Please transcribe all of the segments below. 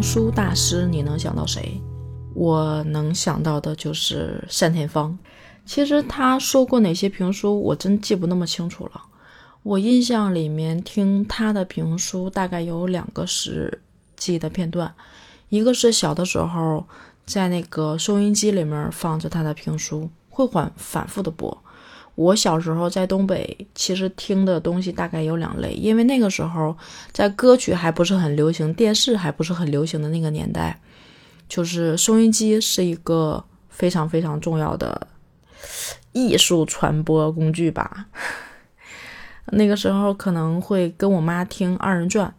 评书大师，你能想到谁？我能想到的就是单田芳。其实他说过哪些评书，我真记不那么清楚了。我印象里面听他的评书，大概有两个是记的片段，一个是小的时候在那个收音机里面放着他的评书，会反反复的播。我小时候在东北，其实听的东西大概有两类，因为那个时候在歌曲还不是很流行，电视还不是很流行的那个年代，就是收音机是一个非常非常重要的艺术传播工具吧。那个时候可能会跟我妈听二人转，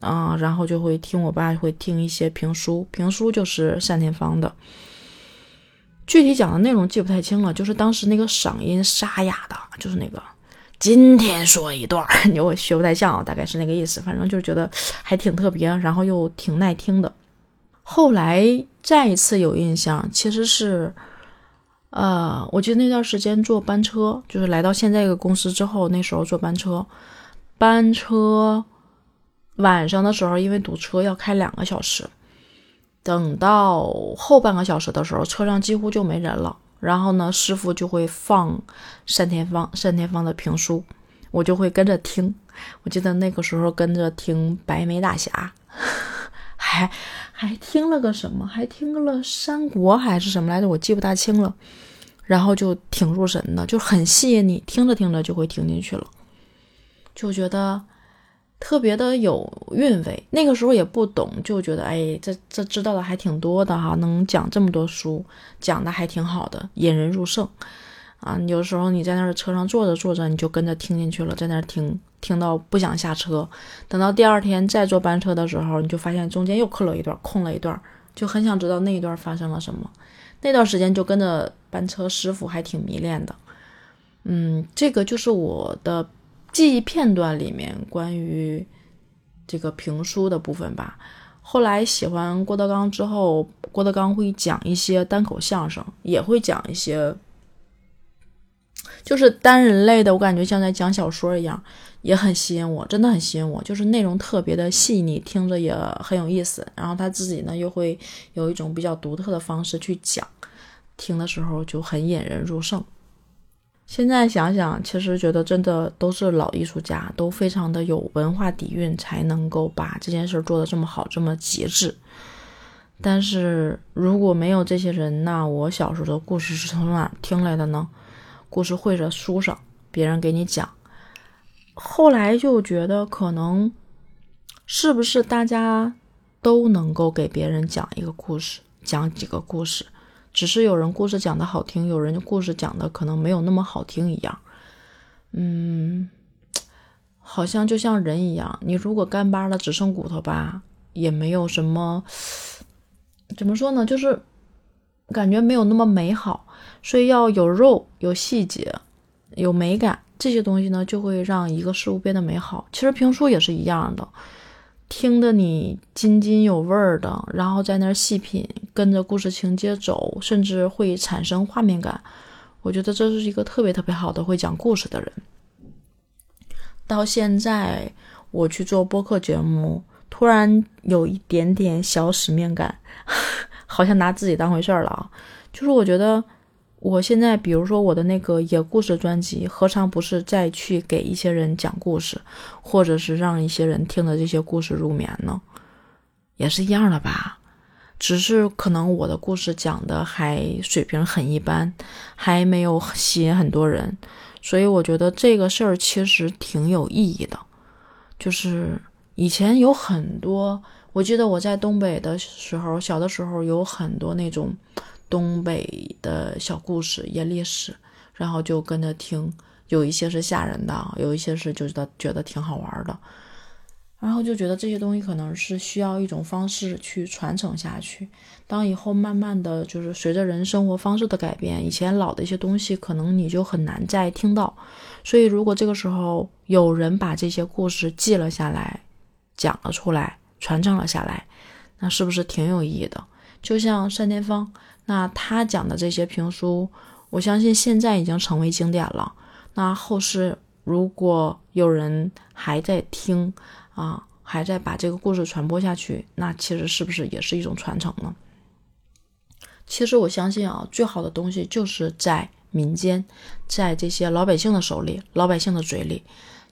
啊，然后就会听我爸会听一些评书，评书就是单田芳的。具体讲的内容记不太清了，就是当时那个嗓音沙哑的，就是那个今天说一段，你我学不太像，大概是那个意思。反正就是觉得还挺特别，然后又挺耐听的。后来再一次有印象，其实是。呃，我记得那段时间坐班车，就是来到现在这个公司之后，那时候坐班车，班车晚上的时候因为堵车要开两个小时，等到后半个小时的时候，车上几乎就没人了。然后呢，师傅就会放单田芳单田芳的评书，我就会跟着听。我记得那个时候跟着听《白眉大侠》，还。还听了个什么？还听了三国还是什么来着？我记不大清了。然后就挺入神的，就很吸引你，听着听着就会听进去了，就觉得特别的有韵味。那个时候也不懂，就觉得哎，这这知道的还挺多的哈，能讲这么多书，讲的还挺好的，引人入胜。啊，有时候你在那儿车上坐着坐着，你就跟着听进去了，在那儿听，听到不想下车。等到第二天再坐班车的时候，你就发现中间又空了一段，空了一段，就很想知道那一段发生了什么。那段时间就跟着班车师傅还挺迷恋的。嗯，这个就是我的记忆片段里面关于这个评书的部分吧。后来喜欢郭德纲之后，郭德纲会讲一些单口相声，也会讲一些。就是单人类的，我感觉像在讲小说一样，也很吸引我，真的很吸引我。就是内容特别的细腻，听着也很有意思。然后他自己呢，又会有一种比较独特的方式去讲，听的时候就很引人入胜。现在想想，其实觉得真的都是老艺术家，都非常的有文化底蕴，才能够把这件事做得这么好，这么极致。但是如果没有这些人，那我小时候的故事是从哪听来的呢？故事会的书上，别人给你讲，后来就觉得可能是不是大家都能够给别人讲一个故事，讲几个故事，只是有人故事讲的好听，有人故事讲的可能没有那么好听一样。嗯，好像就像人一样，你如果干巴了只剩骨头吧，也没有什么，怎么说呢，就是感觉没有那么美好。所以要有肉、有细节、有美感，这些东西呢，就会让一个事物变得美好。其实评书也是一样的，听得你津津有味儿的，然后在那儿细品，跟着故事情节走，甚至会产生画面感。我觉得这是一个特别特别好的会讲故事的人。到现在我去做播客节目，突然有一点点小使命感，好像拿自己当回事儿了啊！就是我觉得。我现在，比如说我的那个野故事专辑，何尝不是再去给一些人讲故事，或者是让一些人听了这些故事入眠呢？也是一样的吧，只是可能我的故事讲的还水平很一般，还没有吸引很多人，所以我觉得这个事儿其实挺有意义的。就是以前有很多，我记得我在东北的时候，小的时候有很多那种。东北的小故事、一些历史，然后就跟着听，有一些是吓人的，有一些是就觉得觉得挺好玩的，然后就觉得这些东西可能是需要一种方式去传承下去。当以后慢慢的就是随着人生活方式的改变，以前老的一些东西可能你就很难再听到，所以如果这个时候有人把这些故事记了下来，讲了出来，传承了下来，那是不是挺有意义的？就像单田芳。那他讲的这些评书，我相信现在已经成为经典了。那后世如果有人还在听啊，还在把这个故事传播下去，那其实是不是也是一种传承呢？其实我相信啊，最好的东西就是在民间，在这些老百姓的手里、老百姓的嘴里，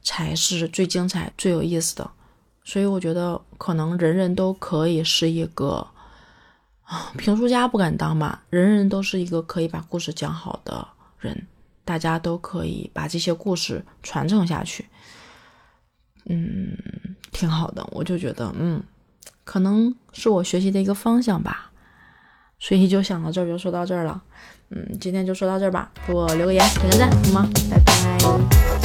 才是最精彩、最有意思的。所以我觉得，可能人人都可以是一个评书家，不敢当吧？人人都是一个可以把故事讲好的人，大家都可以把这些故事传承下去。嗯，挺好的，我就觉得，嗯，可能是我学习的一个方向吧，所以就想到这儿，就说到这儿了。嗯，今天就说到这儿吧，给我留个言，点个赞，好吗？拜拜。